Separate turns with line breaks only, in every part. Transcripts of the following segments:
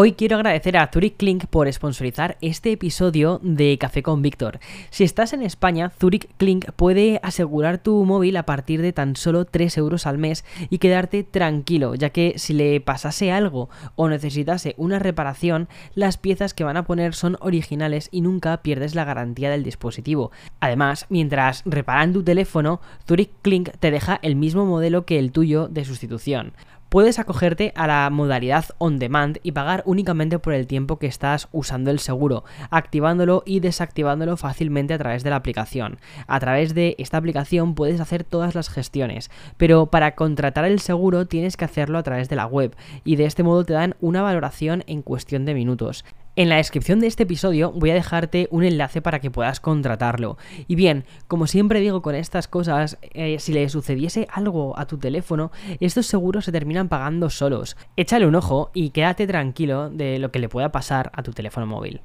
Hoy quiero agradecer a Zurich Clink por sponsorizar este episodio de Café con Víctor. Si estás en España, Zurich Clink puede asegurar tu móvil a partir de tan solo 3 euros al mes y quedarte tranquilo, ya que si le pasase algo o necesitase una reparación, las piezas que van a poner son originales y nunca pierdes la garantía del dispositivo. Además, mientras reparan tu teléfono, Zurich Clink te deja el mismo modelo que el tuyo de sustitución puedes acogerte a la modalidad on demand y pagar únicamente por el tiempo que estás usando el seguro, activándolo y desactivándolo fácilmente a través de la aplicación. A través de esta aplicación puedes hacer todas las gestiones, pero para contratar el seguro tienes que hacerlo a través de la web y de este modo te dan una valoración en cuestión de minutos. En la descripción de este episodio voy a dejarte un enlace para que puedas contratarlo. Y bien, como siempre digo con estas cosas, eh, si le sucediese algo a tu teléfono, estos seguros se terminan pagando solos. Échale un ojo y quédate tranquilo de lo que le pueda pasar a tu teléfono móvil.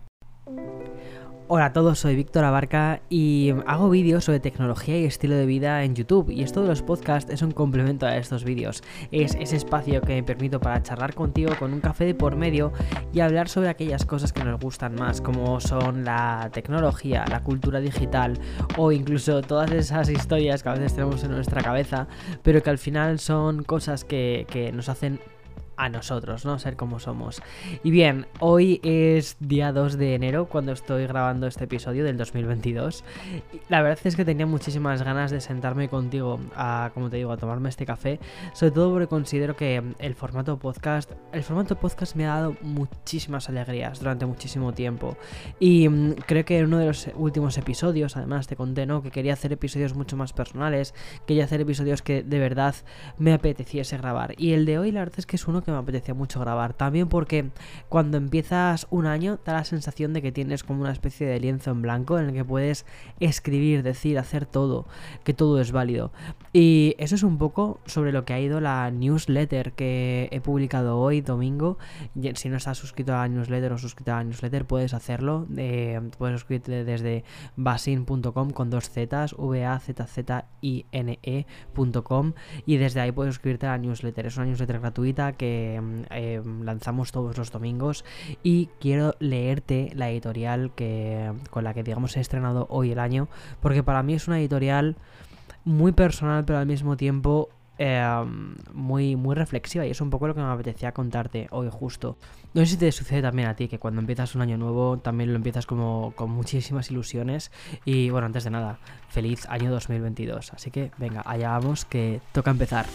Hola a todos, soy Víctor Abarca y hago vídeos sobre tecnología y estilo de vida en YouTube y esto de los podcasts es un complemento a estos vídeos. Es ese espacio que me permito para charlar contigo con un café de por medio y hablar sobre aquellas cosas que nos gustan más, como son la tecnología, la cultura digital o incluso todas esas historias que a veces tenemos en nuestra cabeza, pero que al final son cosas que, que nos hacen a nosotros, ¿no? Ser como somos. Y bien, hoy es día 2 de enero cuando estoy grabando este episodio del 2022. La verdad es que tenía muchísimas ganas de sentarme contigo a, como te digo, a tomarme este café, sobre todo porque considero que el formato podcast, el formato podcast me ha dado muchísimas alegrías durante muchísimo tiempo. Y mm, creo que en uno de los últimos episodios, además te conté, ¿no? Que quería hacer episodios mucho más personales, quería hacer episodios que de verdad me apeteciese grabar. Y el de hoy la verdad es que es uno que me apetecía mucho grabar. También porque cuando empiezas un año da la sensación de que tienes como una especie de lienzo en blanco en el que puedes escribir, decir, hacer todo, que todo es válido. Y eso es un poco sobre lo que ha ido la newsletter que he publicado hoy, domingo. Si no estás suscrito a la newsletter o suscrito a la newsletter, puedes hacerlo. Eh, puedes suscribirte desde basin.com con dos zetas, v a z z i n e.com y desde ahí puedes suscribirte a la newsletter. Es una newsletter gratuita que Em, lanzamos todos los domingos y quiero leerte la editorial que con la que digamos he estrenado hoy el año porque para mí es una editorial muy personal pero al mismo tiempo em, muy, muy reflexiva y es un poco lo que me apetecía contarte hoy justo. No sé si te sucede también a ti, que cuando empiezas un año nuevo también lo empiezas como con muchísimas ilusiones y bueno, antes de nada, feliz año 2022. Así que venga, allá vamos que toca empezar.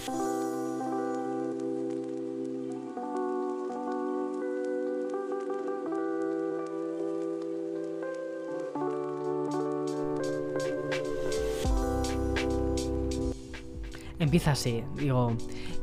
Empieza así, digo,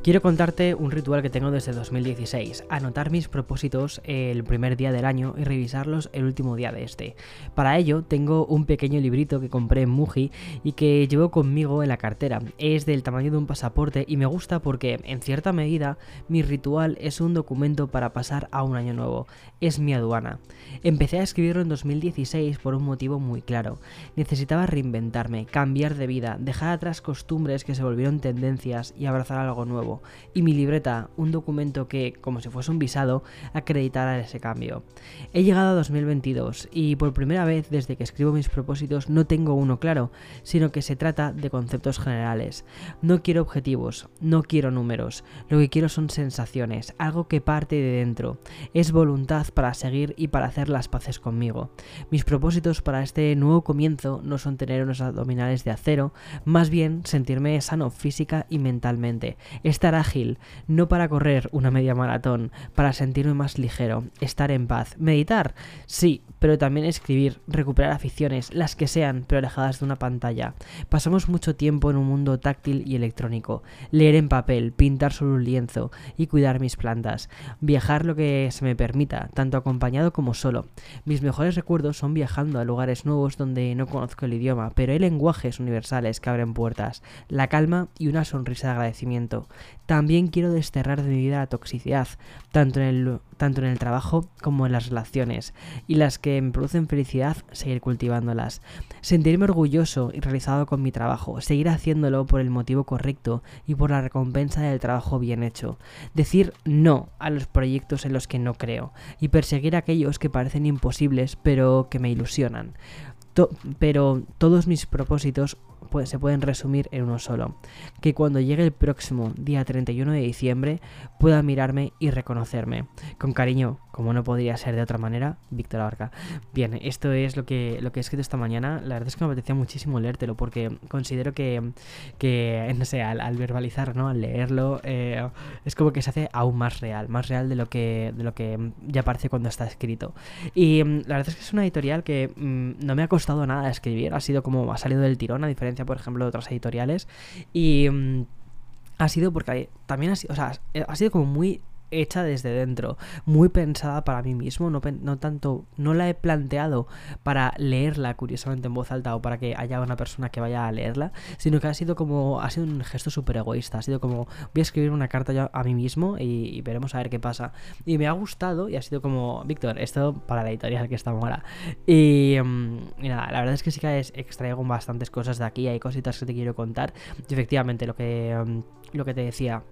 quiero contarte un ritual que tengo desde 2016, anotar mis propósitos el primer día del año y revisarlos el último día de este. Para ello tengo un pequeño librito que compré en Muji y que llevo conmigo en la cartera. Es del tamaño de un pasaporte y me gusta porque, en cierta medida, mi ritual es un documento para pasar a un año nuevo. Es mi aduana. Empecé a escribirlo en 2016 por un motivo muy claro. Necesitaba reinventarme, cambiar de vida, dejar atrás costumbres que se volvieron tendencias y abrazar algo nuevo, y mi libreta, un documento que, como si fuese un visado, acreditara ese cambio. He llegado a 2022 y por primera vez desde que escribo mis propósitos no tengo uno claro, sino que se trata de conceptos generales. No quiero objetivos, no quiero números, lo que quiero son sensaciones, algo que parte de dentro, es voluntad para seguir y para hacer las paces conmigo. Mis propósitos para este nuevo comienzo no son tener unos abdominales de acero, más bien sentirme sano físicamente y mentalmente. Ágil, no para correr una media maratón, para sentirme más ligero, estar en paz. Meditar, sí, pero también escribir, recuperar aficiones, las que sean, pero alejadas de una pantalla. Pasamos mucho tiempo en un mundo táctil y electrónico. Leer en papel, pintar sobre un lienzo y cuidar mis plantas. Viajar lo que se me permita, tanto acompañado como solo. Mis mejores recuerdos son viajando a lugares nuevos donde no conozco el idioma, pero hay lenguajes universales que abren puertas. La calma y una sonrisa de agradecimiento. También quiero desterrar de mi vida la toxicidad, tanto en el, tanto en el trabajo como en las relaciones, y las que me producen felicidad, seguir cultivándolas. Sentirme orgulloso y realizado con mi trabajo, seguir haciéndolo por el motivo correcto y por la recompensa del trabajo bien hecho. Decir no a los proyectos en los que no creo, y perseguir aquellos que parecen imposibles pero que me ilusionan. pero todos mis propósitos se pueden resumir en uno solo. Que cuando llegue el próximo día 31 de diciembre pueda mirarme y reconocerme. Con cariño, como no podría ser de otra manera, Víctor Abarca. Bien, esto es lo que, lo que he escrito esta mañana. La verdad es que me apetecía muchísimo leértelo porque considero que, que no sé, al, verbalizar, ¿no? Al leerlo, eh, es como que se hace aún más real, más real de lo que, de lo que ya parece cuando está escrito. Y mm, la verdad es que es una editorial que mm, no me ha costado nada escribir, ha sido como, ha salido del tirón, a diferencia por ejemplo, de otras editoriales. Y mm, ha sido porque también ha sido, o sea, ha sido como muy hecha desde dentro, muy pensada para mí mismo, no, tanto, no la he planteado para leerla curiosamente en voz alta o para que haya una persona que vaya a leerla, sino que ha sido como, ha sido un gesto súper egoísta, ha sido como, voy a escribir una carta ya a mí mismo y, veremos a ver qué pasa. Y me ha gustado y ha sido como, Víctor, esto para la editorial que está ahora. Y, mm, y, nada, la verdad es que sí que extraigo bastantes cosas de aquí, hay cositas que te quiero contar. Y efectivamente, lo que, mm, lo que te decía,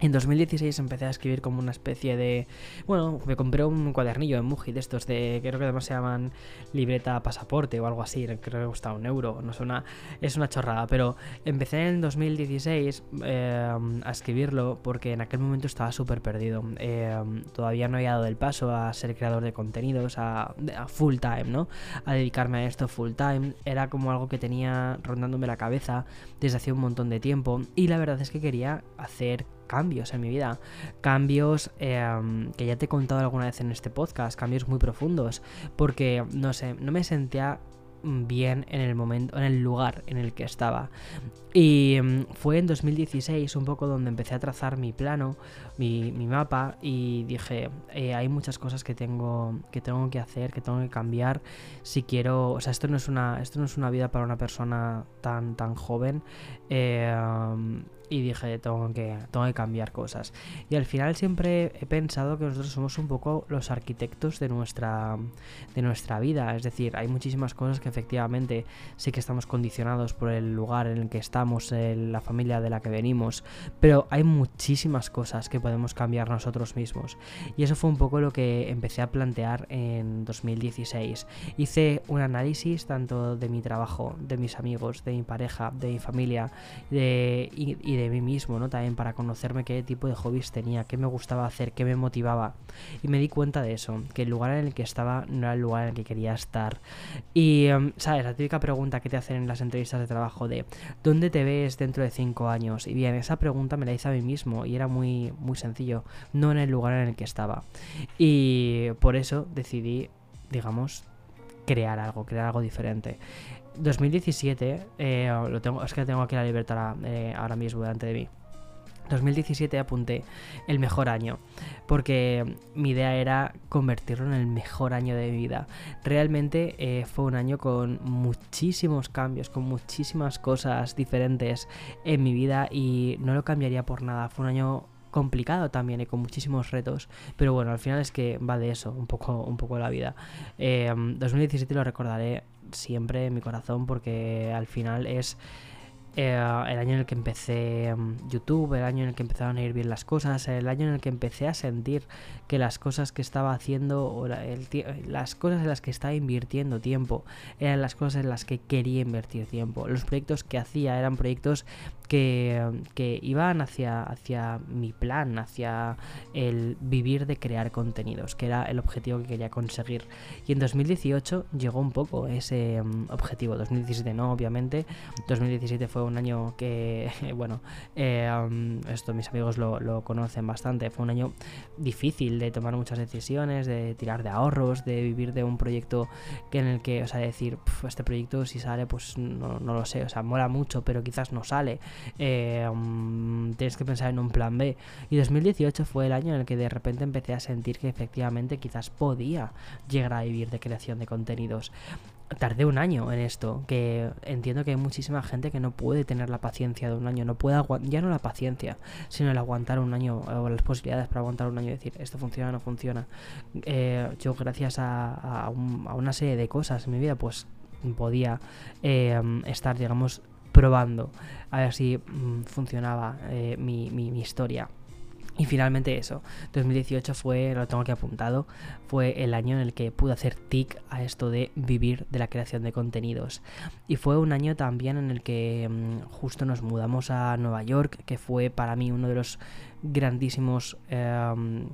en 2016 empecé a escribir como una especie de... Bueno, me compré un cuadernillo en Muji de estos de... Creo que además se llaman libreta pasaporte o algo así. Creo que cuesta un euro. No es una, es una chorrada. Pero empecé en 2016 eh, a escribirlo porque en aquel momento estaba súper perdido. Eh, todavía no había dado el paso a ser creador de contenidos a, a, full time, ¿no? A dedicarme a esto full time. Era como algo que tenía rondándome la cabeza desde hace un montón de tiempo. Y la verdad es que quería hacer cambios en mi vida. Cambios em, que ya te he contado alguna vez en este podcast, cambios muy profundos. Porque, no sé, no me sentía bien en el momento, en el lugar en el que estaba. Y mm, fue en 2016 un poco donde empecé a trazar mi plano, mi, mapa y dije, eh, hay muchas cosas que tengo, que tengo que hacer, que tengo que cambiar si quiero, o sea, esto no es una, esto no es una vida para una persona tan, tan joven. Eh, y dije, tengo que, tengo que cambiar cosas. Y al final siempre he pensado que nosotros somos un poco los arquitectos de nuestra, de nuestra vida. Es decir, hay muchísimas cosas que efectivamente sí que estamos condicionados por el lugar en el que estamos, la familia de la que venimos, pero hay muchísimas cosas que podemos cambiar nosotros mismos. Y eso fue un poco lo que empecé a plantear en 2016. Hice un análisis tanto de mi trabajo, de mis amigos, de mi pareja, de mi familia de, y de mí mismo, ¿no? También para conocerme qué tipo de hobbies tenía, qué me gustaba hacer, qué me motivaba. Y me di cuenta de eso, que el lugar en el que estaba no era el lugar en el que quería estar. Y, em, ¿sabes? La típica pregunta que te hacen en las entrevistas de trabajo de ¿dónde te ves dentro de cinco años? Y bien, esa pregunta me la hice a mí mismo y era muy, muy sencillo, no en el lugar en el que estaba. Y por eso decidí, digamos, crear algo, crear algo diferente. 2017, eh, lo tengo, es que tengo aquí la libertad eh, ahora mismo delante de mí. 2017 apunté el mejor año, porque mi idea era convertirlo en el mejor año de mi vida. Realmente eh, fue un año con muchísimos cambios, con muchísimas cosas diferentes en mi vida y no lo cambiaría por nada. Fue un año complicado también y con muchísimos retos, pero bueno, al final es que va de eso, un poco, un poco la vida. 2017 lo recordaré siempre en mi corazón porque al final es eh, el año en el que empecé mm, YouTube, el año en el que empezaron a ir bien las cosas, el año en el que empecé a sentir que las cosas que estaba haciendo, o las cosas en las que estaba invirtiendo tiempo, eran las cosas en las que quería invertir tiempo. Los proyectos que hacía eran proyectos que, iban hacia, hacia mi plan, hacia el vivir de crear contenidos, que era el objetivo que quería conseguir. Y en 2018 llegó un poco ese mm, objetivo. 2017 no, obviamente. 2017 fue un año que, bueno, eh, esto mis amigos lo, conocen bastante. Fue un año difícil de tomar muchas decisiones, de tirar de ahorros, de vivir de un proyecto que en el que, o sea, decir, este proyecto si sale, pues no, no lo sé, o sea, mola mucho, pero quizás no sale. Eh, tienes que pensar en un plan B. Y 2018 fue el año en el que de repente empecé a sentir que efectivamente quizás podía llegar a vivir de creación de contenidos. Tardé un año en esto, que entiendo que hay muchísima gente que no puede tener la paciencia de un año, no puede ya no la paciencia, sino el aguantar un año o las posibilidades para aguantar un año y decir esto funciona o no funciona. Eh, yo gracias a, una serie de cosas en mi vida pues podía eh, estar digamos probando a ver si mm, funcionaba eh, mi, mi, mi historia. Y finalmente eso, 2018 fue, lo tengo aquí apuntado, fue el año en el que pude hacer tic a esto de vivir de la creación de contenidos. Y fue un año también en el que mm, justo nos mudamos a Nueva York, que fue para mí uno de los grandísimos em,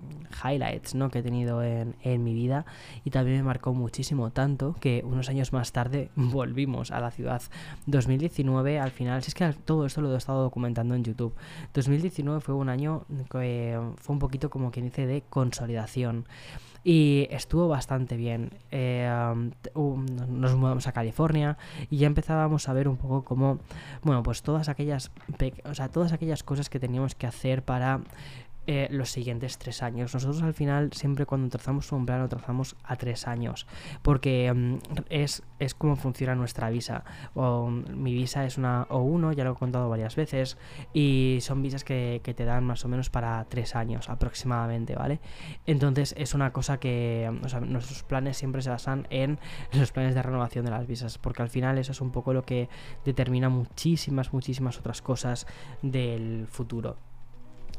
highlights ¿no? que he tenido en, mi vida. Y también me marcó muchísimo tanto que unos años más tarde volvimos a la ciudad. 2019 al final si es que todo esto lo he estado documentando en YouTube. 2019 fue un año que fue un poquito como quien dice de consolidación y estuvo bastante bien. Eh, nos mudamos a California y ya empezábamos a ver un poco cómo, bueno, pues todas aquellas, o sea, todas aquellas cosas que teníamos que hacer para eh, los siguientes tres años. Nosotros al final siempre cuando trazamos un plan lo trazamos a tres años porque mm, es, es como funciona nuestra visa. O, mi visa es una O1, ya lo he contado varias veces, y son visas que, te dan más o menos para tres años aproximadamente, ¿vale? Entonces es una cosa que o sea, nuestros planes siempre se basan en los planes de renovación de las visas porque al final eso es un poco lo que determina muchísimas, muchísimas otras cosas del futuro.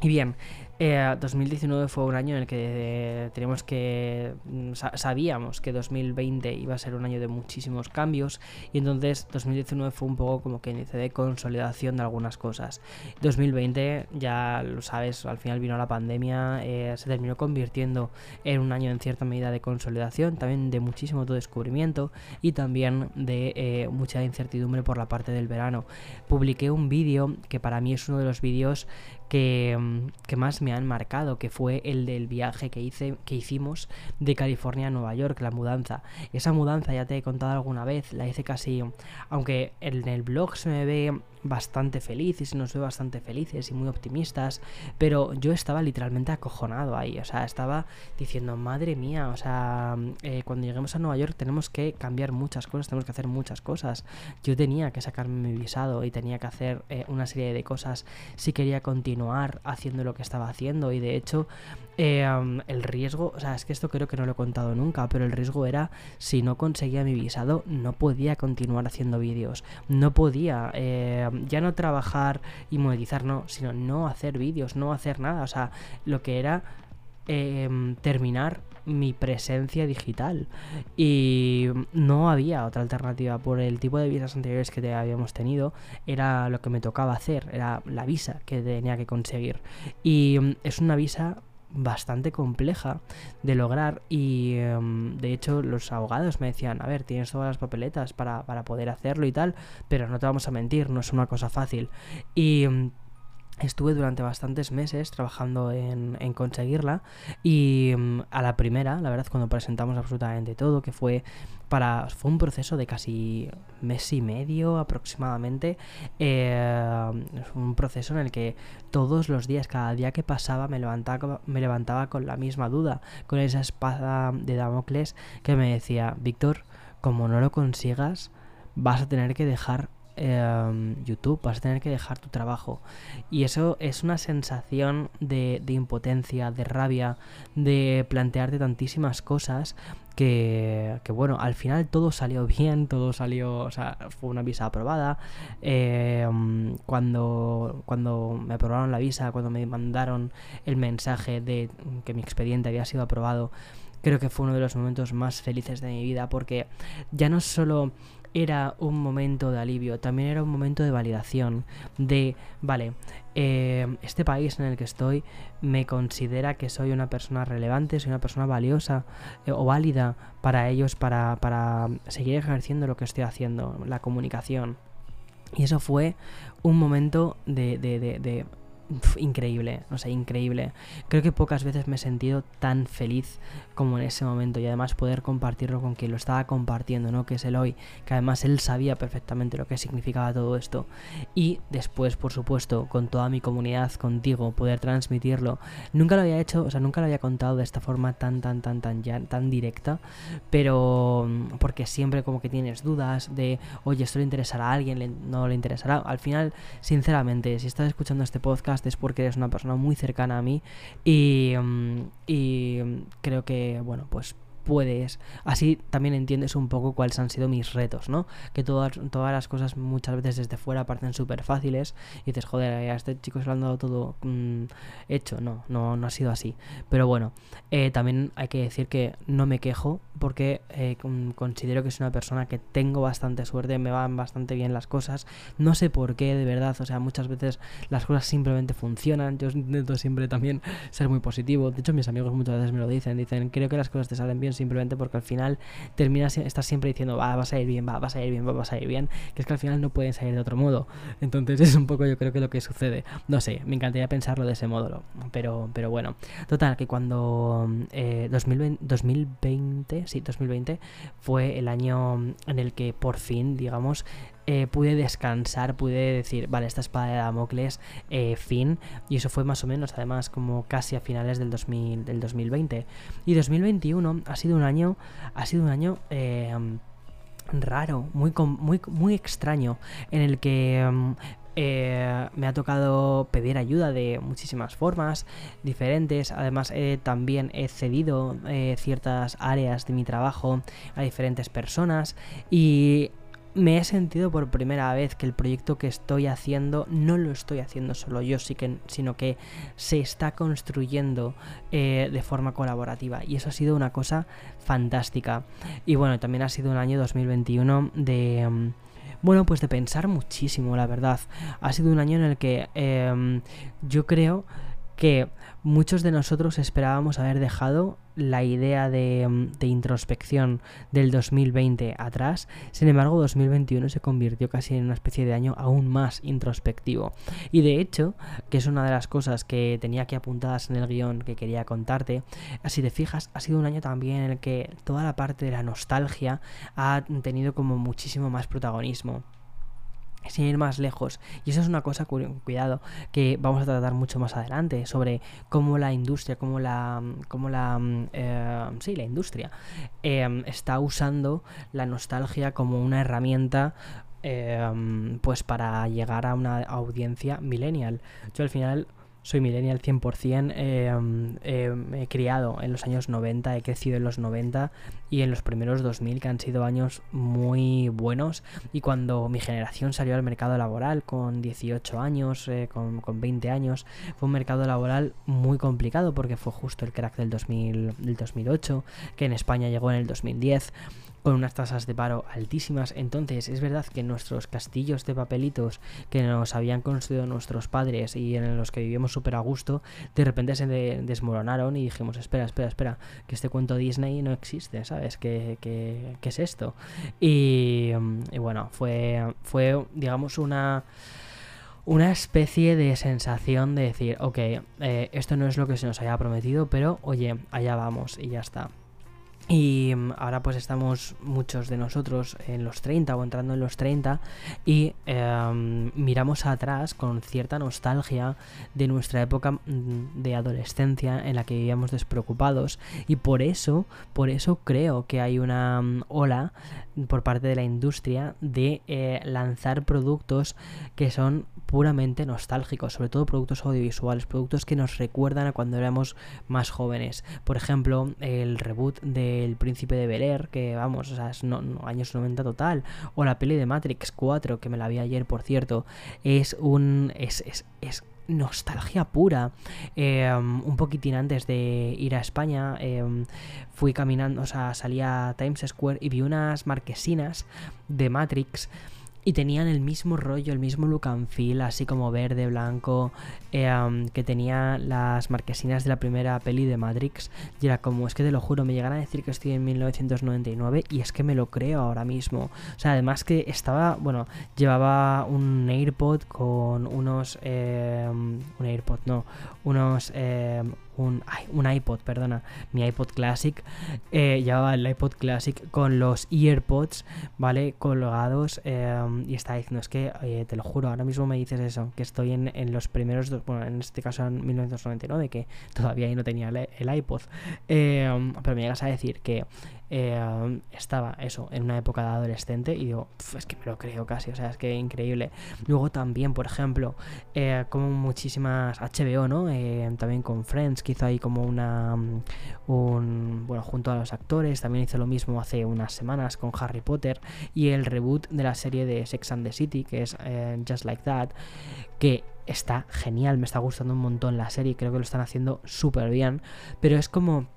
Y bien, 2019 eh, fue un año en el que eh, teníamos que mm, sabíamos que 2020 iba a ser un año de muchísimos cambios y entonces 2019 fue un poco como que dice de consolidación de algunas cosas. 2020 ya lo sabes, al final vino la pandemia, eh, se terminó convirtiendo en un año en cierta medida de consolidación, también de muchísimo descubrimiento y también de mucha incertidumbre por la parte del verano. Publiqué un vídeo que para mí es uno de los vídeos que, mm, que más me han marcado, que fue el del viaje que, hice, que hicimos de California a Nueva York, la mudanza. Esa mudanza ya te he contado alguna vez, la hice casi, aunque en el blog se me ve bastante feliz y se nos ve bastante felices y muy optimistas, pero yo estaba literalmente acojonado ahí, o sea, estaba diciendo, madre mía, o sea, eh, cuando lleguemos a Nueva York tenemos que cambiar muchas cosas, tenemos que hacer muchas cosas. Yo tenía que sacarme mi visado y tenía que hacer eh, una serie de cosas si quería continuar haciendo lo que estaba haciendo y de hecho eh, el riesgo, o sea, es que esto creo que no lo he contado nunca, pero el riesgo era si no conseguía mi visado, no podía continuar haciendo vídeos, no podía eh, ya no trabajar y monetizar, no, sino no hacer vídeos, no hacer nada, o sea, lo que era em, terminar mi presencia digital. Y no había otra alternativa. Por el tipo de visas anteriores que habíamos tenido era lo que me tocaba hacer era la visa que tenía que conseguir. Y em, es una visa bastante compleja de lograr y em, de hecho los abogados me decían, a ver, tienes todas las papeletas para, para poder hacerlo y tal, pero no te vamos a mentir, no es una cosa fácil. Y em, Estuve durante bastantes meses trabajando en, conseguirla y mm, a la primera, la verdad, cuando presentamos absolutamente todo, que fue para fue un proceso de casi mes y medio aproximadamente, eh, un proceso en el que todos los días, cada día que pasaba, me levantaba, me levantaba con la misma duda, con esa espada de Damocles que me decía, Víctor, como no lo consigas, vas a tener que dejar Em, YouTube, vas a tener que dejar tu trabajo. Y eso es una sensación de, impotencia, de rabia, de plantearte tantísimas cosas que, bueno, al final todo salió bien, todo salió, o sea, fue una visa aprobada. Em, cuando, cuando me aprobaron la visa, cuando me mandaron el mensaje de que mi expediente había sido aprobado, creo que fue uno de los momentos más felices de mi vida porque ya no solo era un momento de alivio, también era un momento de validación, de, vale, eh, este país en el que estoy me considera que soy una persona relevante, soy una persona valiosa eh, o válida para ellos para, para seguir ejerciendo lo que estoy haciendo, la comunicación. Y eso fue un momento de, de, de increíble, no sé, increíble. Creo que pocas veces me he sentido tan feliz como en ese momento y además poder compartirlo con quien lo estaba compartiendo, ¿no? Que es el hoy, que además él sabía perfectamente lo que significaba todo esto. Y después, por supuesto, con toda mi comunidad, contigo, poder transmitirlo. Nunca lo había hecho, o sea, nunca lo había contado de esta forma tan, tan, tan, tan, ya, tan directa, pero mm, porque siempre como que tienes dudas de, oye, esto le interesará a alguien, no le interesará. Al final, sinceramente, si estás escuchando este podcast es porque eres una persona muy cercana a mí. Y, mm, y creo que bueno, pues puedes, así también entiendes un poco cuáles han sido mis retos, ¿no? Que todas, todas las cosas muchas veces desde fuera parecen súper fáciles y dices, joder, a este chico se lo han dado todo mm, hecho, no, no, no ha sido así. Pero bueno, eh, también hay que decir que no me quejo porque eh, considero que es una persona que tengo bastante suerte, me van bastante bien las cosas, no sé por qué, de verdad, o sea, muchas veces las cosas simplemente funcionan, yo intento siempre también ser muy positivo, de hecho mis amigos muchas veces me lo dicen, dicen, creo que las cosas te salen bien simplemente porque al final terminas, estás siempre diciendo, va, vas a ir bien, va, vas a ir bien, va, a ir bien, que es que al final no pueden salir de otro modo. Entonces es un poco yo creo que lo que sucede. No sé, me encantaría pensarlo de ese modo, pero, pero bueno. Total, que cuando 2020, eh, 2020, sí, 2020 fue el año en el que por fin, digamos, eh, pude descansar, pude decir, vale, esta espada de Damocles, eh, fin. Y eso fue más o menos, además, como casi a finales del, 2000, del 2020. Y 2021 ha sido un año, ha sido un año... Eh, raro, muy, muy, muy extraño, en el que me ha tocado pedir ayuda de muchísimas formas diferentes. Además, también he cedido ciertas áreas de mi trabajo a diferentes personas. Y me he sentido por primera vez que el proyecto que estoy haciendo no lo estoy haciendo solo yo, sino que se está construyendo eh, de forma colaborativa. Y eso ha sido una cosa fantástica. Y bueno, también ha sido un año 2021 de... Mm, bueno, pues de pensar muchísimo, la verdad. Ha sido un año en el que em, yo creo que muchos de nosotros esperábamos haber dejado la idea de, mm, introspección del 2020 atrás, sin embargo 2021 se convirtió casi en una especie de año aún más introspectivo. Y de hecho, que es una de las cosas que tenía aquí apuntadas en el guion que quería contarte, si te fijas, ha sido un año también en el que toda la parte de la nostalgia ha tenido como muchísimo más protagonismo sin ir más lejos. Y eso es una cosa, cuidado, que vamos a tratar mucho más adelante, sobre cómo la industria, cómo la, cómo la, eh, sí, la industria eh, está usando la nostalgia como una herramienta eh, pues para llegar a una audiencia millennial. Yo al final soy millennial 100%, eh, eh, he criado en los años 90, he crecido en los 90 y en los primeros 2000 que han sido años muy buenos. Y cuando mi generación salió al mercado laboral con 18 años, eh, con, con, 20 años, fue un mercado laboral muy complicado porque fue justo el crack del, 2000, del 2008, que en España llegó en el 2010 con unas tasas de paro altísimas. Entonces, es verdad que nuestros castillos de papelitos que nos habían construido nuestros padres y en los que vivíamos súper a gusto, de repente se desmoronaron y dijimos, espera, espera, espera, que este cuento Disney no existe, ¿sabes? ¿Qué, qué, es esto? Y, bueno, fue, fue digamos, una una especie de sensación de decir, ok, eh, esto no es lo que se nos haya prometido, pero oye, allá vamos y ya está. Y mm, ahora pues estamos muchos de nosotros en los 30 o entrando en los 30 y em, miramos atrás con cierta nostalgia de nuestra época mm, de adolescencia en la que vivíamos despreocupados. Y por eso, por eso creo que hay una mm, ola por parte de la industria de eh, lanzar productos que son puramente nostálgicos, sobre todo productos audiovisuales, productos que nos recuerdan a cuando éramos más jóvenes. Por ejemplo, el reboot del Príncipe de Bel Air, que vamos, o sea, es años 90 total, o la peli de Matrix 4, que me la vi ayer, por cierto, es un... es, es, es nostalgia pura. Em, un poquitín antes de ir a España, em, fui caminando, o sea, salí a Times Square y vi unas marquesinas de Matrix y tenían el mismo rollo, el mismo look and feel, así como verde, blanco, eh, que tenía las marquesinas de la primera peli de Matrix. Y era como, es que te lo juro, me llegan a decir que estoy en 1999 y es que me lo creo ahora mismo. O sea, además que estaba, bueno, llevaba un AirPod con unos... Eh, un AirPod, no, unos... Eh, un, un iPod, perdona, mi iPod Classic, eh, llevaba el iPod Classic con los EarPods, ¿vale? Colgados em, y está diciendo, es que, te lo juro, ahora mismo me dices eso, que estoy en, en, los primeros, bueno, en este caso en 1999, que todavía ahí no tenía el, el iPod, em, pero me llegas a decir que eh, estaba eso en una época de adolescente y digo, es que me lo creo casi, o sea, es que increíble. Luego también, por ejemplo, eh, como muchísimas HBO, ¿no? Eh, también con Friends, que hizo ahí como una, mm, un, bueno, junto a los actores, también hizo lo mismo hace unas semanas con Harry Potter y el reboot de la serie de Sex and the City, que es Just Like That, que está genial, me está gustando un montón la serie, creo que lo están haciendo súper bien, pero es como...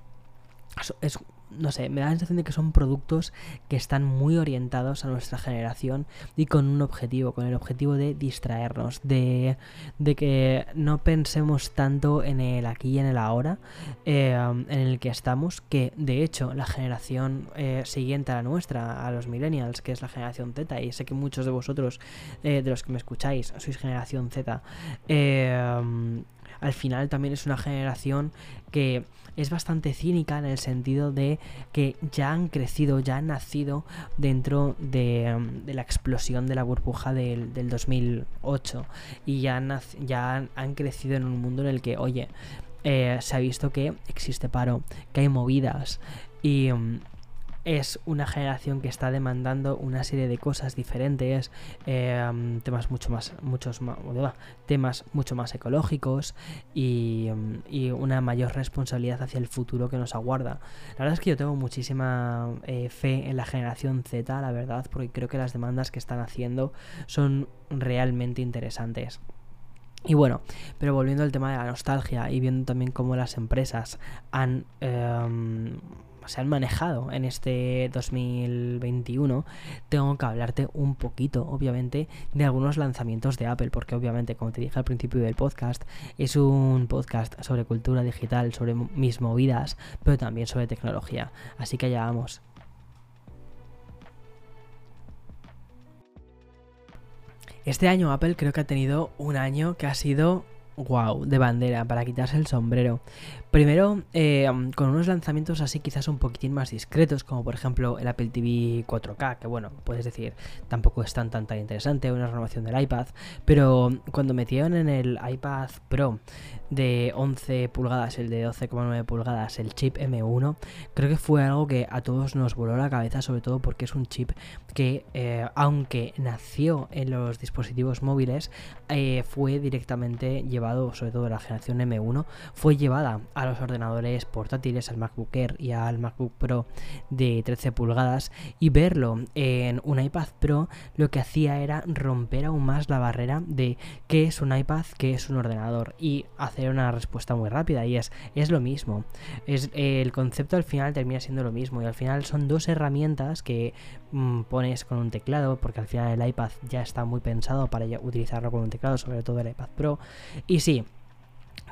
Es no sé, me da la sensación de que son productos que están muy orientados a nuestra generación y con un objetivo, con el objetivo de distraernos, de, de que no pensemos tanto en el aquí y en el ahora eh, en el que estamos, que de hecho la generación eh, siguiente a la nuestra, a los millennials, que es la generación Z, y sé que muchos de vosotros, eh, de los que me escucháis, sois generación Z, al final también es una generación que es bastante cínica en el sentido de que ya han crecido, ya han nacido dentro de, la explosión de la burbuja del, del 2008 y ya, han, crecido en un mundo en el que, oye, eh, se ha visto que existe paro, que hay movidas. Y, es una generación que está demandando una serie de cosas diferentes, eh, temas mucho más, muchos más, temas mucho más ecológicos y, y, una mayor responsabilidad hacia el futuro que nos aguarda. La verdad es que yo tengo muchísima eh, fe en la generación Z, la verdad, porque creo que las demandas que están haciendo son realmente interesantes. Y bueno, pero volviendo al tema de la nostalgia y viendo también cómo las empresas han... Eh, se han manejado en este 2021, tengo que hablarte un poquito, obviamente, de algunos lanzamientos de Apple, porque obviamente, como te dije al principio del podcast, es un podcast sobre cultura digital, sobre mis movidas, pero también sobre tecnología. Así que allá vamos. Este año Apple creo que ha tenido un año que ha sido wow, de bandera, para quitarse el sombrero. Primero, eh, con unos lanzamientos así quizás un poquitín más discretos, como por ejemplo el Apple TV 4K, que bueno, puedes decir, tampoco es tan tan tan interesante, una renovación del iPad, pero cuando metieron en el iPad Pro de 11 pulgadas, el de 12,9 pulgadas, el chip M1, creo que fue algo que a todos nos voló la cabeza, sobre todo porque es un chip que, eh, aunque nació en los dispositivos móviles, eh, fue directamente llevado, sobre todo la generación M1, fue llevada a los ordenadores portátiles, al MacBook Air y al MacBook Pro de 13 pulgadas, y verlo en un iPad Pro lo que hacía era romper aún más la barrera de qué es un iPad, qué es un ordenador, y hacer una respuesta muy rápida y es, es lo mismo. Es, el concepto al final termina siendo lo mismo y al final son dos herramientas que mm, pones con un teclado porque al final el iPad ya está muy pensado para utilizarlo con un teclado, sobre todo el iPad Pro. Y sí,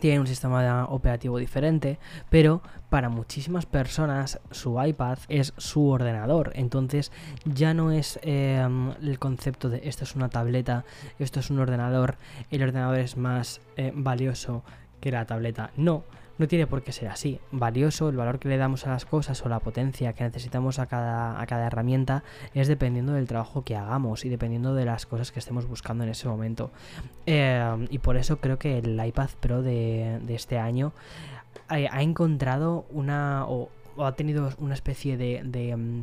tiene un sistema operativo diferente, pero para muchísimas personas su iPad es su ordenador. Entonces ya no es em, el concepto de esto es una tableta, esto es un ordenador, el ordenador es más eh, valioso que la tableta. No, no tiene por qué ser así. Valioso, el valor que le damos a las cosas o la potencia que necesitamos a cada, a cada herramienta es dependiendo del trabajo que hagamos y dependiendo de las cosas que estemos buscando en ese momento. Eh, y por eso creo que el iPad Pro de, este año eh, ha, encontrado una... O, ha tenido una especie de... Mm,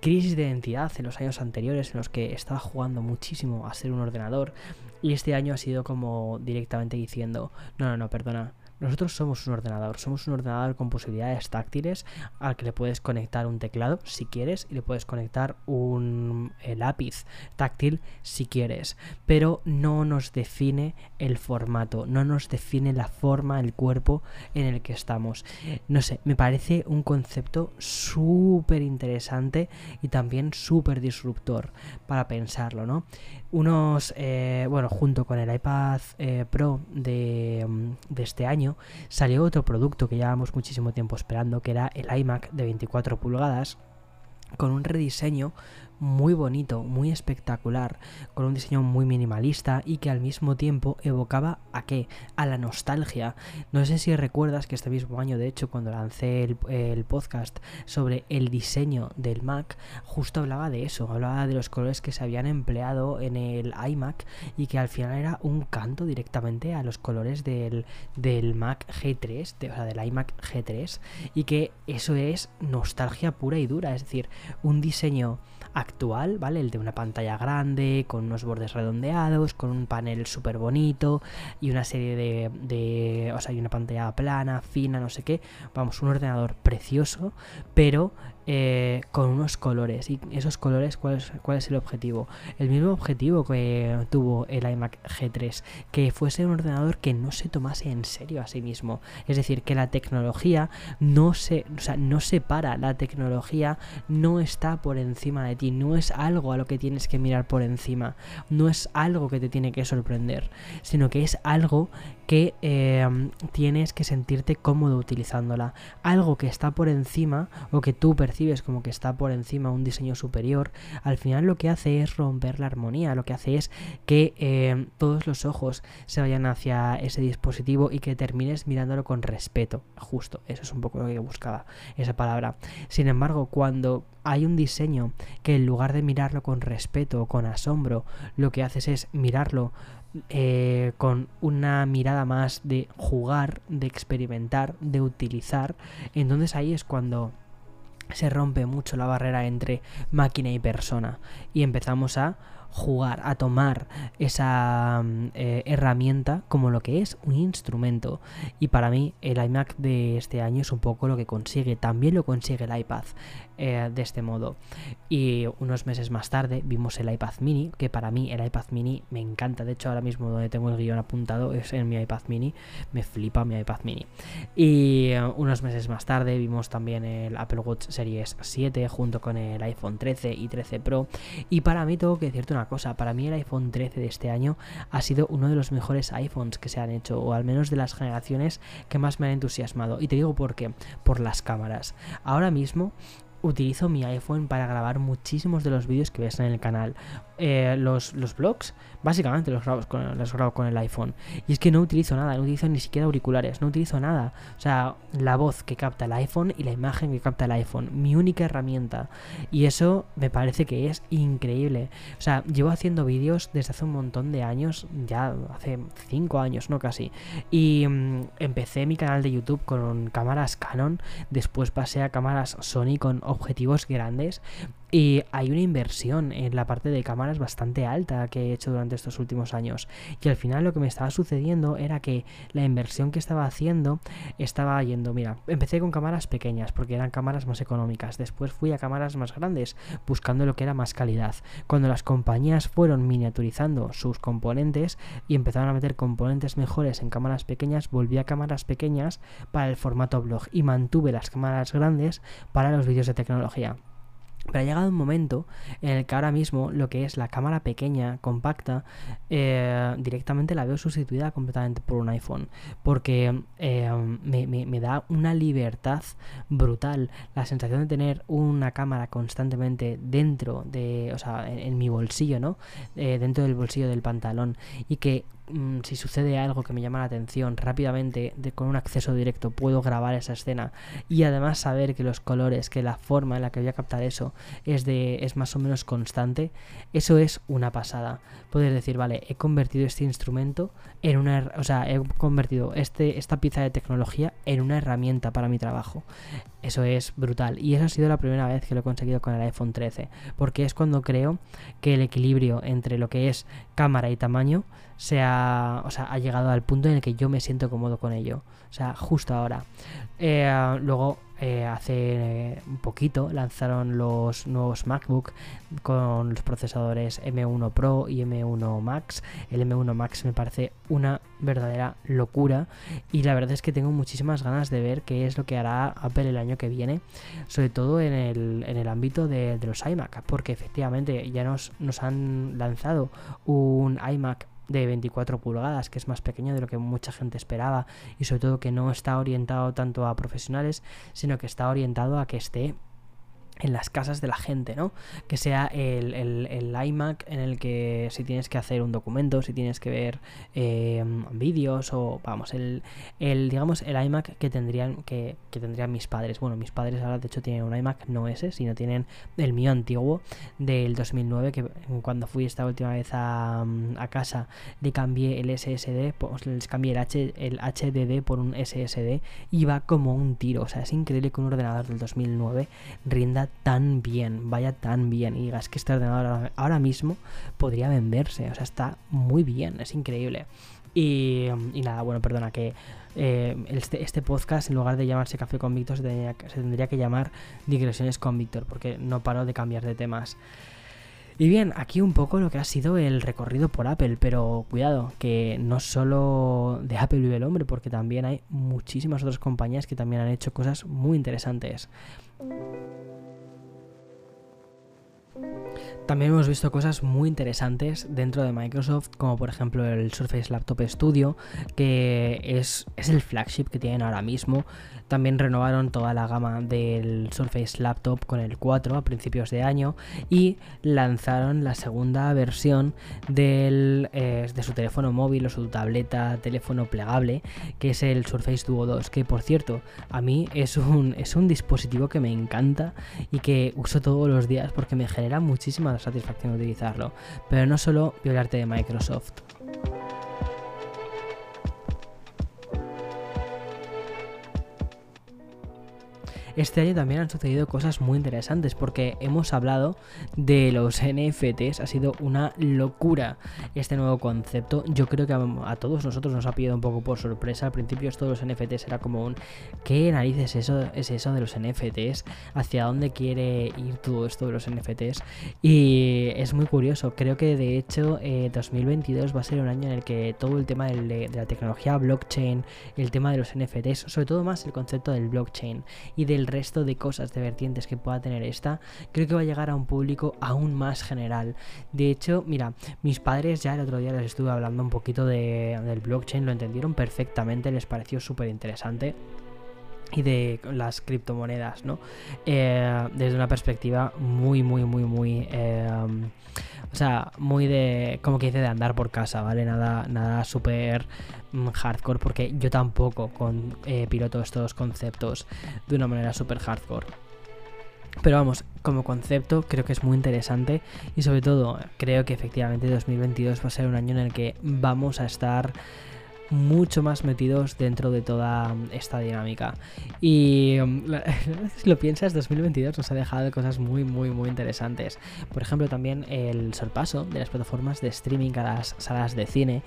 crisis de identidad en los años anteriores en los que estaba jugando muchísimo a ser un ordenador y este año ha sido como directamente diciendo no no no perdona nosotros somos un ordenador, somos un ordenador con posibilidades táctiles al que le puedes conectar un teclado si quieres y le puedes conectar un lápiz táctil si quieres, pero no nos define el formato, no nos define la forma, el cuerpo en el que estamos. No sé, me parece un concepto súper interesante y también súper disruptor para pensarlo, ¿no? Unos, eh, bueno, junto con el iPad eh, Pro de, mm, de este año, salió otro producto que llevábamos muchísimo tiempo esperando, que era el iMac de 24 pulgadas con un rediseño muy bonito, muy espectacular, con un diseño muy minimalista y que al mismo tiempo evocaba a qué? A la nostalgia. No sé si recuerdas que este mismo año, de hecho, cuando lancé el, podcast sobre el diseño del Mac, justo hablaba de eso, hablaba de los colores que se habían empleado en el iMac y que al final era un canto directamente a los colores del, del Mac G3, de, o sea, del iMac G3, y que eso es nostalgia pura y dura, es decir, un diseño actual, ¿vale? El de una pantalla grande, con unos bordes redondeados, con un panel súper bonito y una serie de, de, O sea, hay una pantalla plana, fina, no sé qué. Vamos, un ordenador precioso, pero eh, con unos colores. ¿Y esos colores cuál es, cuál es el objetivo? El mismo objetivo que tuvo el iMac G3, que fuese un ordenador que no se tomase en serio a sí mismo. Es decir, que la tecnología no se, no para, la tecnología no está por encima de ti, no es algo a lo que tienes que mirar por encima, no es algo que te tiene que sorprender, sino que es algo que em, tienes que sentirte cómodo utilizándola. Algo que está por encima o que tú percibes como que está por encima un diseño superior, al final lo que hace es romper la armonía, lo que hace es que em, todos los ojos se vayan hacia ese dispositivo y que termines mirándolo con respeto. Justo, eso es un poco lo que buscaba esa palabra. Sin embargo, cuando hay un diseño que en lugar de mirarlo con respeto o con asombro, lo que haces es mirarlo eh, con una mirada más de jugar, de experimentar, de utilizar. Entonces ahí es cuando se rompe mucho la barrera entre máquina y persona. Y empezamos a jugar, a tomar esa mm, eh, herramienta como lo que es un instrumento. Y para mí el iMac de este año es un poco lo que consigue. También lo consigue el iPad eh, de este modo. Y unos meses más tarde vimos el iPad mini, que para mí el iPad mini me encanta. De hecho ahora mismo donde tengo el guion apuntado es en mi iPad mini. Me flipa mi iPad mini. Y eh, unos meses más tarde vimos también el Apple Watch Series 7 junto con el iPhone 13 y 13 Pro. Y para mí tengo que decirte una cosa, para mí el iPhone 13 de este año ha sido uno de los mejores iPhones que se han hecho, o al menos de las generaciones que más me han entusiasmado. Y te digo por qué, por las cámaras. Ahora mismo utilizo mi iPhone para grabar muchísimos de los vídeos que ves en el canal. Eh, los, los vlogs, básicamente los grabo, con, los grabo con el iPhone. Y es que no utilizo nada, no utilizo ni siquiera auriculares, no utilizo nada. O sea, la voz que capta el iPhone y la imagen que capta el iPhone. Mi única herramienta. Y eso me parece que es increíble. O sea, llevo haciendo vídeos desde hace un montón de años, ya hace 5 años, ¿no? Casi. Y mm, empecé mi canal de YouTube con cámaras Canon, después pasé a cámaras Sony con objetivos grandes y hay una inversión en la parte de cámaras bastante alta que he hecho durante estos últimos años. Y al final lo que me estaba sucediendo era que la inversión que estaba haciendo estaba yendo, mira, empecé con cámaras pequeñas porque eran cámaras más económicas. Después fui a cámaras más grandes buscando lo que era más calidad. Cuando las compañías fueron miniaturizando sus componentes y empezaron a meter componentes mejores en cámaras pequeñas, volví a cámaras pequeñas para el formato blog y mantuve las cámaras grandes para los vídeos de tecnología. Pero ha llegado un momento en el que ahora mismo lo que es la cámara pequeña, compacta, eh, directamente la veo sustituida completamente por un iPhone. Porque eh, me, da una libertad brutal. La sensación de tener una cámara constantemente dentro de, o sea, en, mi bolsillo, ¿no? Eh, dentro del bolsillo del pantalón. Y que Mm, si sucede algo que me llama la atención rápidamente de, con un acceso directo puedo grabar esa escena y además saber que los colores que la forma en la que voy a captar eso es de es más o menos constante eso es una pasada. Poder decir vale he convertido este instrumento en una o sea he convertido este esta pieza de tecnología en una herramienta para mi trabajo eso es brutal. Y eso ha sido la primera vez que lo he conseguido con el iPhone 13 porque es cuando creo que el equilibrio entre lo que es cámara y tamaño sea o sea, ha llegado al punto en el que yo me siento cómodo con ello. O sea, justo ahora. Eh, luego eh, hace un poquito lanzaron los nuevos MacBook con los procesadores M1 Pro y M1 Max. El M1 Max me parece una verdadera locura y la verdad es que tengo muchísimas ganas de ver qué es lo que hará Apple el año que viene, sobre todo en el, en el ámbito de, de, los iMac, porque efectivamente ya nos, nos han lanzado un iMac de 24 pulgadas, que es más pequeño de lo que mucha gente esperaba y sobre todo que no está orientado tanto a profesionales, sino que está orientado a que esté en las casas de la gente, ¿no? Que sea el, el, iMac en el que si tienes que hacer un documento, si tienes que ver eh, vídeos o vamos, el, el, digamos el iMac que tendrían que, que, tendrían mis padres. Bueno, mis padres ahora de hecho tienen un iMac no ese, sino tienen el mío antiguo del 2009 que cuando fui esta última vez a, a casa le cambié el SSD, pues les cambié el, H, el HDD por un SSD y va como un tiro, o sea, es increíble que un ordenador del 2009 rinda tan bien, vaya tan bien. Y digas que este ordenador ahora mismo podría venderse. O sea, está muy bien, es increíble. Y, nada, bueno, perdona, que eh, este, este, podcast, en lugar de llamarse Café con Víctor, se tendría, que llamar Digresiones con Víctor, porque no paro de cambiar de temas. Y bien, aquí un poco lo que ha sido el recorrido por Apple, pero cuidado, que no solo de Apple vive el hombre, porque también hay muchísimas otras compañías que también han hecho cosas muy interesantes. También hemos visto cosas muy interesantes dentro de Microsoft, como por ejemplo el Surface Laptop Studio, que es, es, el flagship que tienen ahora mismo. También renovaron toda la gama del Surface Laptop con el 4 a principios de año y lanzaron la segunda versión del, eh, de su teléfono móvil o su tableta, teléfono plegable, que es el Surface Duo 2, que por cierto, a mí es un, es un dispositivo que me encanta y que uso todos los días porque me genera muchísima satisfacción utilizarlo. Pero no solo violarte de Microsoft. Este año también han sucedido cosas muy interesantes porque hemos hablado de los NFTs, ha sido una locura este nuevo concepto. Yo creo que a, todos nosotros nos ha pillado un poco por sorpresa. Al principio esto de los NFTs era como un ¿qué narices eso, es eso de los NFTs? ¿Hacia dónde quiere ir todo esto de los NFTs? Y es muy curioso, creo que de hecho 2022 eh, va a ser un año en el que todo el tema de la tecnología blockchain, el tema de los NFTs, sobre todo más el concepto del blockchain y del el resto de cosas, de vertientes que pueda tener esta, creo que va a llegar a un público aún más general. De hecho, mira, mis padres ya el otro día les estuve hablando un poquito de, del blockchain, lo entendieron perfectamente, les pareció súper interesante y de las criptomonedas, ¿no? Eh, desde una perspectiva muy, muy, muy, muy... Eh, o sea, muy de... Como que dice de andar por casa, ¿vale? Nada, nada súper hardcore, porque yo tampoco con, eh, piloto estos conceptos de una manera súper hardcore. Pero vamos, como concepto creo que es muy interesante y sobre todo creo que efectivamente 2022 va a ser un año en el que vamos a estar mucho más metidos dentro de toda esta dinámica. Y um, si lo piensas, 2022 nos ha dejado cosas muy, muy, muy interesantes. Por ejemplo, también el sorpaso de las plataformas de streaming a las salas de cine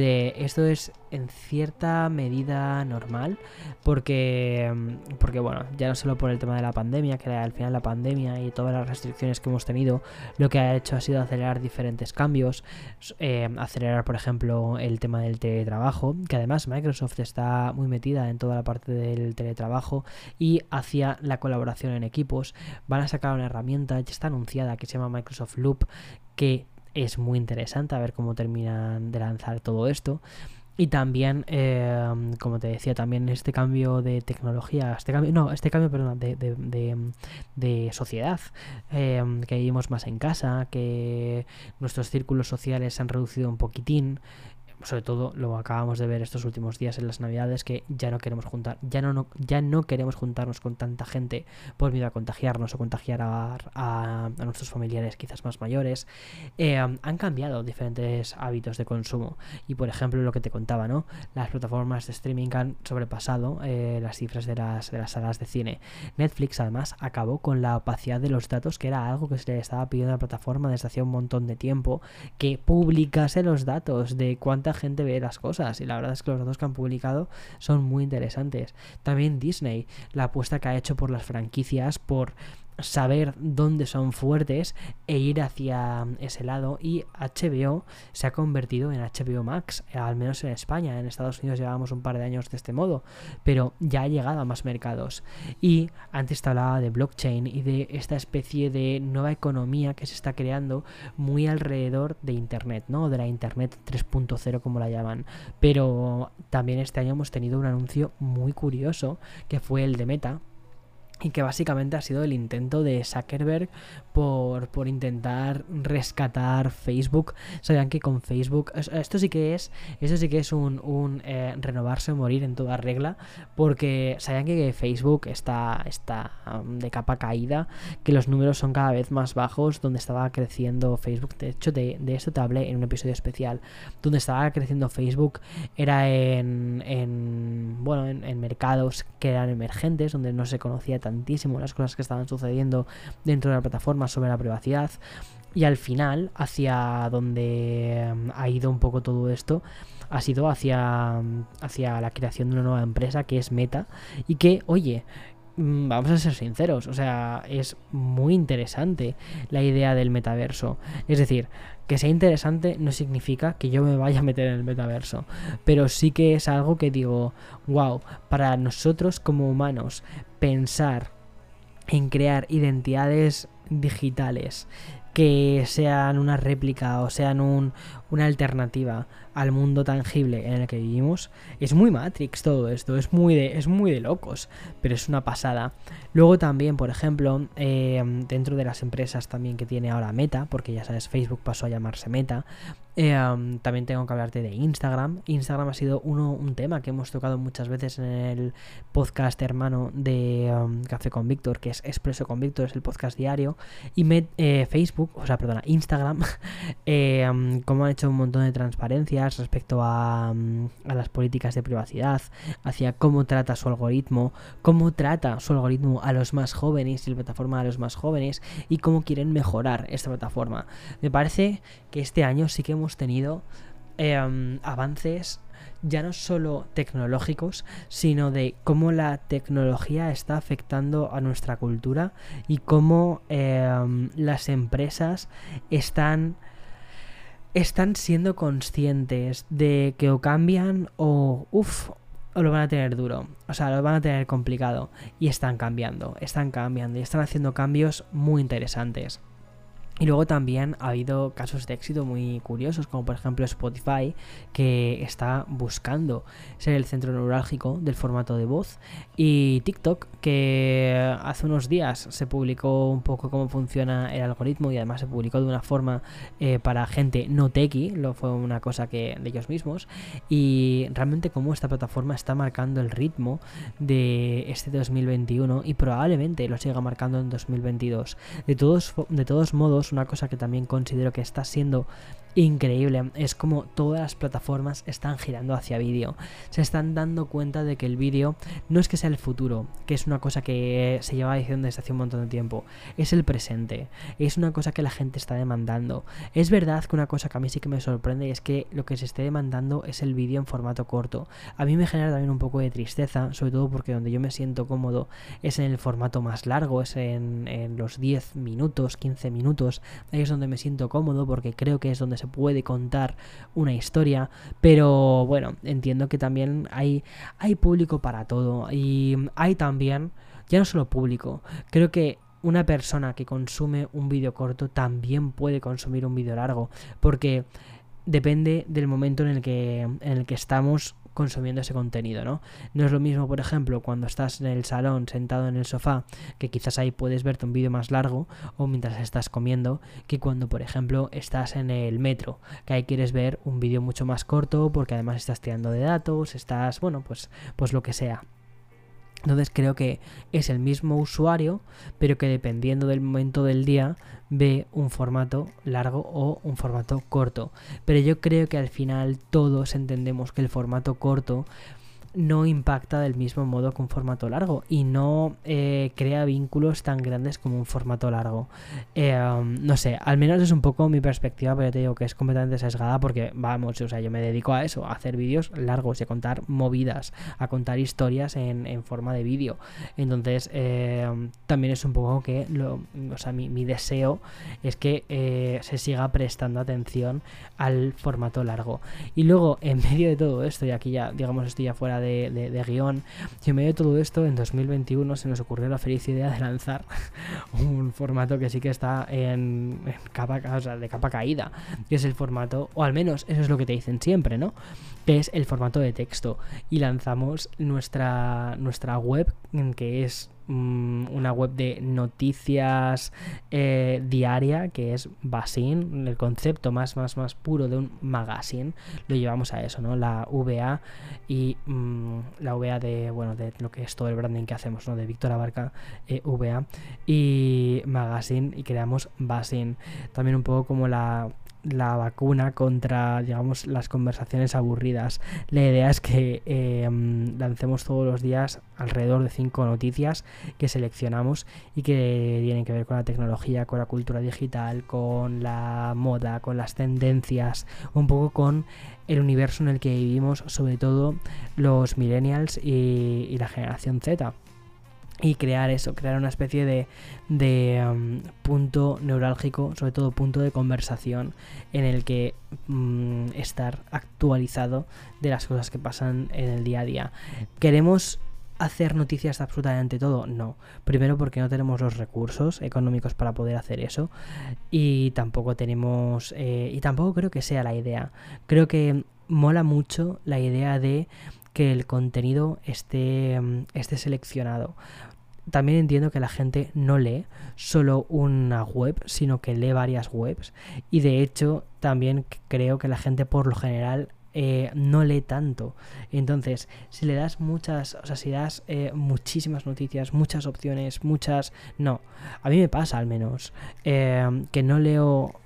que esto es en cierta medida normal porque mm, porque bueno ya no solo por el tema de la pandemia que al final la pandemia y todas las restricciones que hemos tenido lo que ha hecho ha sido acelerar diferentes cambios. Eh, acelerar por ejemplo el tema del teletrabajo que además Microsoft está muy metida en toda la parte del teletrabajo y hacia la colaboración en equipos. Van a sacar una herramienta ya está anunciada que se llama Microsoft Loop que es muy interesante a ver cómo terminan de lanzar todo esto. Y también, em, como te decía, también este cambio de tecnología, este cambio, no, este cambio, perdón, de, de, sociedad, em, que vivimos más en casa, que nuestros círculos sociales se han reducido un poquitín, sobre todo lo acabamos de ver estos últimos días en las navidades que ya no queremos juntar ya no, ya no queremos juntarnos con tanta gente por miedo a contagiarnos o contagiar a, nuestros familiares quizás más mayores. Eh, han cambiado diferentes hábitos de consumo. Y por ejemplo lo que te contaba no las plataformas de streaming han sobrepasado eh, las cifras de las, de las salas de cine. Netflix además acabó con la opacidad de los datos que era algo que se le estaba pidiendo a la plataforma desde hace un montón de tiempo que publicase los datos de cuánta gente ve las cosas y la verdad es que los datos que han publicado son muy interesantes. También Disney, la apuesta que ha hecho por las franquicias, por saber dónde son fuertes e ir hacia ese lado. Y HBO se ha convertido en HBO Max, al menos en España, en Estados Unidos llevamos un par de años de este modo, pero ya ha llegado a más mercados. Y antes te hablaba de blockchain y de esta especie de nueva economía que se está creando muy alrededor de Internet, ¿no? De la Internet 3.0 como la llaman, pero también este año hemos tenido un anuncio muy curioso que fue el de Meta y que básicamente ha sido el intento de Zuckerberg por, por, intentar rescatar Facebook. Sabían que con Facebook esto sí que es esto sí que es un, un eh, renovarse o morir en toda regla porque sabían que Facebook está, está um, de capa caída, que los números son cada vez más bajos, donde estaba creciendo Facebook. De hecho, de, de esto te hablé en un episodio especial. Donde estaba creciendo Facebook era en, en bueno en, mercados que eran emergentes, donde no se conocía las cosas que estaban sucediendo dentro de la plataforma sobre la privacidad. Y al final, hacia donde mm, ha ido un poco todo esto, ha sido hacia, mm, hacia la creación de una nueva empresa que es Meta. Y que, oye, vamos a ser sinceros, o sea, es muy interesante la idea del metaverso. Es decir, que sea interesante no significa que yo me vaya a meter en el metaverso, pero sí que es algo que digo, wow, para nosotros como humanos pensar en crear identidades digitales que sean una réplica o sean un, una alternativa al mundo tangible en el que vivimos. Es muy Matrix todo esto, es muy de, es muy de locos, pero es una pasada. Luego también, por ejemplo, eh, dentro de las empresas también que tiene ahora Meta, porque ya sabes, Facebook pasó a llamarse Meta, eh, también tengo que hablarte de Instagram. Instagram ha sido uno, un tema que hemos tocado muchas veces en el podcast hermano de Café con Víctor, que es Expreso con Víctor, es el podcast diario. Y eh, Facebook, o sea, perdona, Instagram, como han hecho un montón de transparencias respecto a, a las políticas de privacidad, hacia cómo trata su algoritmo, cómo trata su algoritmo a los más jóvenes y la plataforma a los más jóvenes y cómo quieren mejorar esta plataforma. Me parece que este año sí que hemos tenido em, avances ya no solo tecnológicos, sino de cómo la tecnología está afectando a nuestra cultura y cómo em, las empresas están están siendo conscientes de que o cambian o uff o lo van a tener duro, o sea, lo van a tener complicado y están cambiando, están cambiando y están haciendo cambios muy interesantes. Y luego también ha habido casos de éxito muy curiosos, como por ejemplo Spotify, que está buscando ser el centro neurálgico del formato de voz, y TikTok, que hace unos días se publicó un poco cómo funciona el algoritmo y además se publicó de una forma eh, para gente no techie, lo fue una cosa que de ellos mismos, y realmente cómo esta plataforma está marcando el ritmo de este 2021 y probablemente lo siga marcando en 2022. De todos, de todos modos, una cosa que también considero que está siendo increíble es como todas las plataformas están girando hacia vídeo. Se están dando cuenta de que el vídeo no es que sea el futuro, que es una cosa que se lleva diciendo desde hace un montón de tiempo, es el presente, es una cosa que la gente está demandando. Es verdad que una cosa que a mí sí que me sorprende es que lo que se esté demandando es el vídeo en formato corto. A mí me genera también un poco de tristeza, sobre todo porque donde yo me siento cómodo es en el formato más largo, es en, los 10 minutos, 15 minutos, ahí es donde me siento cómodo porque creo que es donde se puede contar una historia, pero bueno, entiendo que también hay, hay público para todo. Y hay también, ya no solo público, creo que una persona que consume un vídeo corto también puede consumir un vídeo largo, porque depende del momento en el que, en el que estamos consumiendo ese contenido, ¿no? No es lo mismo, por ejemplo, cuando estás en el salón sentado en el sofá, que quizás ahí puedes verte un vídeo más largo o mientras estás comiendo, que cuando, por ejemplo, estás en el metro, que ahí quieres ver un vídeo mucho más corto porque además estás tirando de datos, estás, bueno, pues, pues lo que sea. Entonces creo que es el mismo usuario, pero que dependiendo del momento del día ve un formato largo o un formato corto. Pero yo creo que al final todos entendemos que el formato corto no impacta del mismo modo que un formato largo y no eh, crea vínculos tan grandes como un formato largo. Eh, um, no sé, al menos es un poco mi perspectiva, pero te digo que es completamente sesgada porque, vamos, o sea, yo me dedico a eso, a hacer vídeos largos y a contar movidas, a contar historias en, forma de vídeo. Entonces, eh, también es un poco que, lo, o sea, mi, deseo es que se siga prestando atención al formato largo. Y luego, en medio de todo esto, y aquí ya, digamos, estoy ya fuera de de, guion. Y en medio de todo esto, en 2021 se nos ocurrió la feliz idea de lanzar un formato que sí que está en, capa, de capa caída, que es el formato, o al menos eso es lo que te dicen siempre, ¿no? Que es el formato de texto. Y lanzamos nuestra, nuestra web, que es Mm, una web de noticias eh, diaria que es Basin, el concepto más, más, más puro de un magazine, lo llevamos a eso, ¿no? La VA y mm, la VA de, bueno, de lo que es todo el branding que hacemos, ¿no? De Víctor Abarca eh, VA y Magazine y creamos Basin. También un poco como la la vacuna contra, digamos, las conversaciones aburridas. La idea es que em, lancemos todos los días alrededor de cinco noticias que seleccionamos y que tienen que ver con la tecnología, con la cultura digital, con la moda, con las tendencias, un poco con el universo en el que vivimos, sobre todo los millennials y la generación Z y crear eso, crear una especie de, de um, punto neurálgico, sobre todo punto de conversación en el que mm, estar actualizado de las cosas que pasan en el día a día. ¿Queremos hacer noticias absolutamente todo? No. Primero porque no tenemos los recursos económicos para poder hacer eso y tampoco tenemos... Eh, y tampoco creo que sea la idea. Creo que mola mucho la idea de que el contenido esté, mm, esté seleccionado. También entiendo que la gente no lee solo una web, sino que lee varias webs. Y de hecho, también creo que la gente por lo general eh, no lee tanto. Entonces, si le das muchas, o sea, si das eh, muchísimas noticias, muchas opciones, muchas... No, a mí me pasa al menos eh, que no leo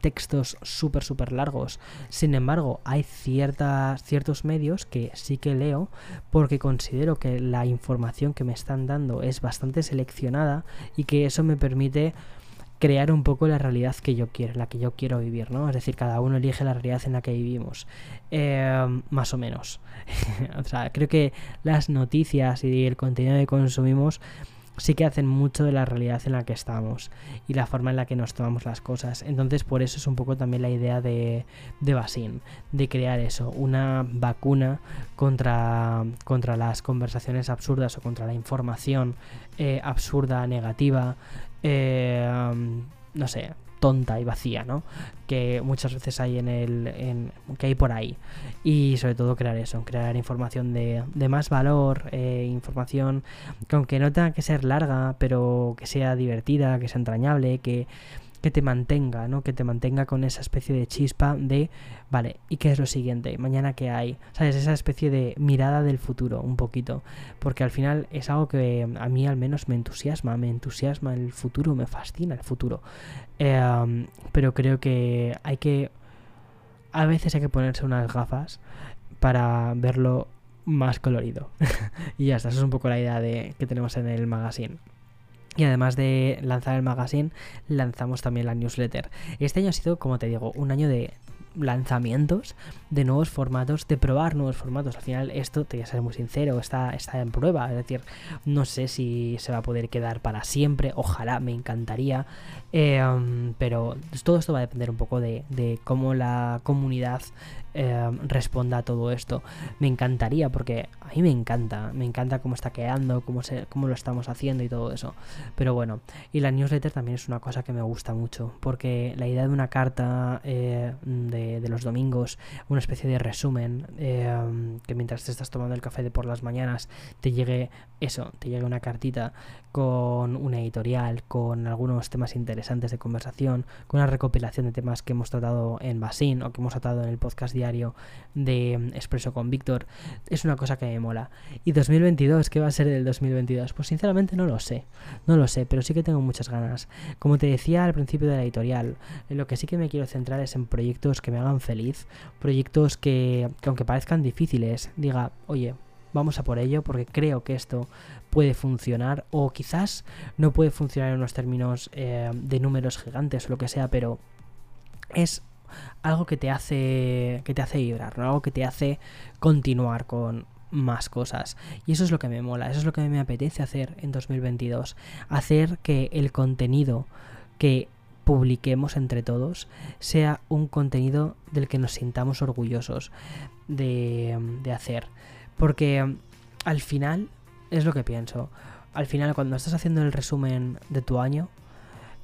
textos súper, súper largos. Sin embargo, hay ciertas, ciertos medios que sí que leo porque considero que la información que me están dando es bastante seleccionada y que eso me permite crear un poco la realidad que yo quiero, la que yo quiero vivir, ¿no? Es decir, cada uno elige la realidad en la que vivimos, em, más o menos. o sea, creo que las noticias y el contenido que consumimos sí que hacen mucho de la realidad en la que estamos y la forma en la que nos tomamos las cosas. Entonces, por eso es un poco también la idea de, de Basin, de crear eso, una vacuna contra, contra las conversaciones absurdas o contra la información eh, absurda, negativa, eh, no sé, tonta y vacía, ¿no? Que muchas veces hay en el. Que hay por ahí. Y sobre todo crear eso, crear información de, de más valor, eh, información que aunque no tenga que ser larga, pero que sea divertida, que sea entrañable, que que te mantenga, ¿no? Que te mantenga con esa especie de chispa de, vale, ¿y qué es lo siguiente? Mañana qué hay, ¿sabes? Esa especie de mirada del futuro, un poquito, porque al final es algo que a mí al menos me entusiasma, me entusiasma el futuro, me fascina el futuro, em, pero creo que hay que, a veces hay que ponerse unas gafas para verlo más colorido. y ya está, esa es un poco la idea de, que tenemos en el magazine. Y además de lanzar el magazine, lanzamos también la newsletter. Este año ha sido, como te digo, un año de lanzamientos de nuevos formatos, de probar nuevos formatos. Al final esto, te voy a ser muy sincero, está, está en prueba. Es decir, no sé si se va a poder quedar para siempre. Ojalá, me encantaría. Em, pero todo esto va a depender un poco de, de cómo la comunidad Em, responda a todo esto. Me encantaría, porque a mí me encanta, me encanta cómo está quedando, cómo, cómo lo estamos haciendo y todo eso. Pero bueno, y la newsletter también es una cosa que me gusta mucho, porque la idea de una carta eh, de, los domingos, una especie de resumen, em, que mientras te estás tomando el café de por las mañanas, te llegue eso, te llegue una cartita con una editorial, con algunos temas interesantes de conversación, con una recopilación de temas que hemos tratado en Basin o que hemos tratado en el podcast diario de Expreso con Víctor, es una cosa que me mola. ¿Y 2022? ¿Qué va a ser del 2022? Pues sinceramente no lo sé, no lo sé, pero sí que tengo muchas ganas. Como te decía al principio de la editorial, lo que sí que me quiero centrar es en proyectos que me hagan feliz, proyectos que, que aunque parezcan difíciles, diga, oye, vamos a por ello porque creo que esto puede funcionar o quizás no puede funcionar en unos términos eh, de números gigantes o lo que sea, pero es algo que te hace que te hace vibrar, ¿no? algo que te hace continuar con más cosas. Y eso es lo que me mola, eso es lo que me apetece hacer en 2022, hacer que el contenido que publiquemos entre todos sea un contenido del que nos sintamos orgullosos de, de hacer. Porque al final es lo que pienso. Al final, cuando estás haciendo el resumen de tu año,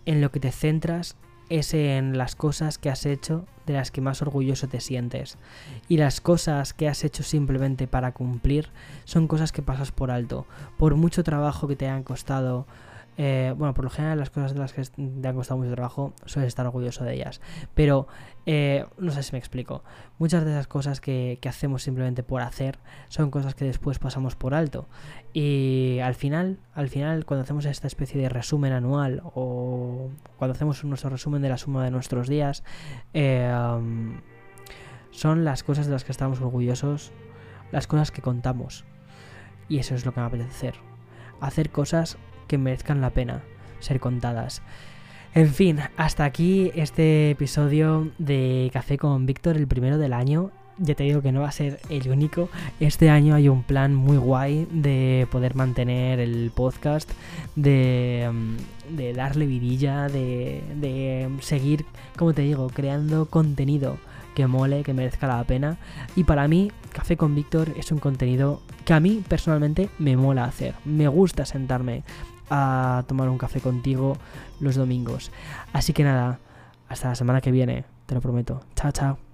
en lo que te centras es en las cosas que has hecho de las que más orgulloso te sientes. Y las cosas que has hecho simplemente para cumplir son cosas que pasas por alto. Por mucho trabajo que te hayan costado eh, bueno, por lo general las cosas de las que te han costado mucho trabajo sueles estar orgulloso de ellas. Pero eh, no sé si me explico. Muchas de esas cosas que, hacemos simplemente por hacer son cosas que después pasamos por alto. Y al final, al final, cuando hacemos esta especie de resumen anual o cuando hacemos nuestro resumen de la suma de nuestros días, eh, son las cosas de las que estamos orgullosos, las cosas que contamos. Y eso es lo que me apetece hacer. Hacer cosas que merezcan la pena ser contadas. En fin, hasta aquí este episodio de Café con Víctor, el primero del año. Ya te digo que no va a ser el único. Este año hay un plan muy guay de poder mantener el podcast, de, mm, darle vidilla, de, de seguir, como te digo, creando contenido que mole, que merezca la pena. Y para mí, Café con Víctor es un contenido que a mí personalmente me mola hacer. Me gusta sentarme a tomar un café contigo los domingos. Así que nada, hasta la semana que viene, te lo prometo. Chao, chao.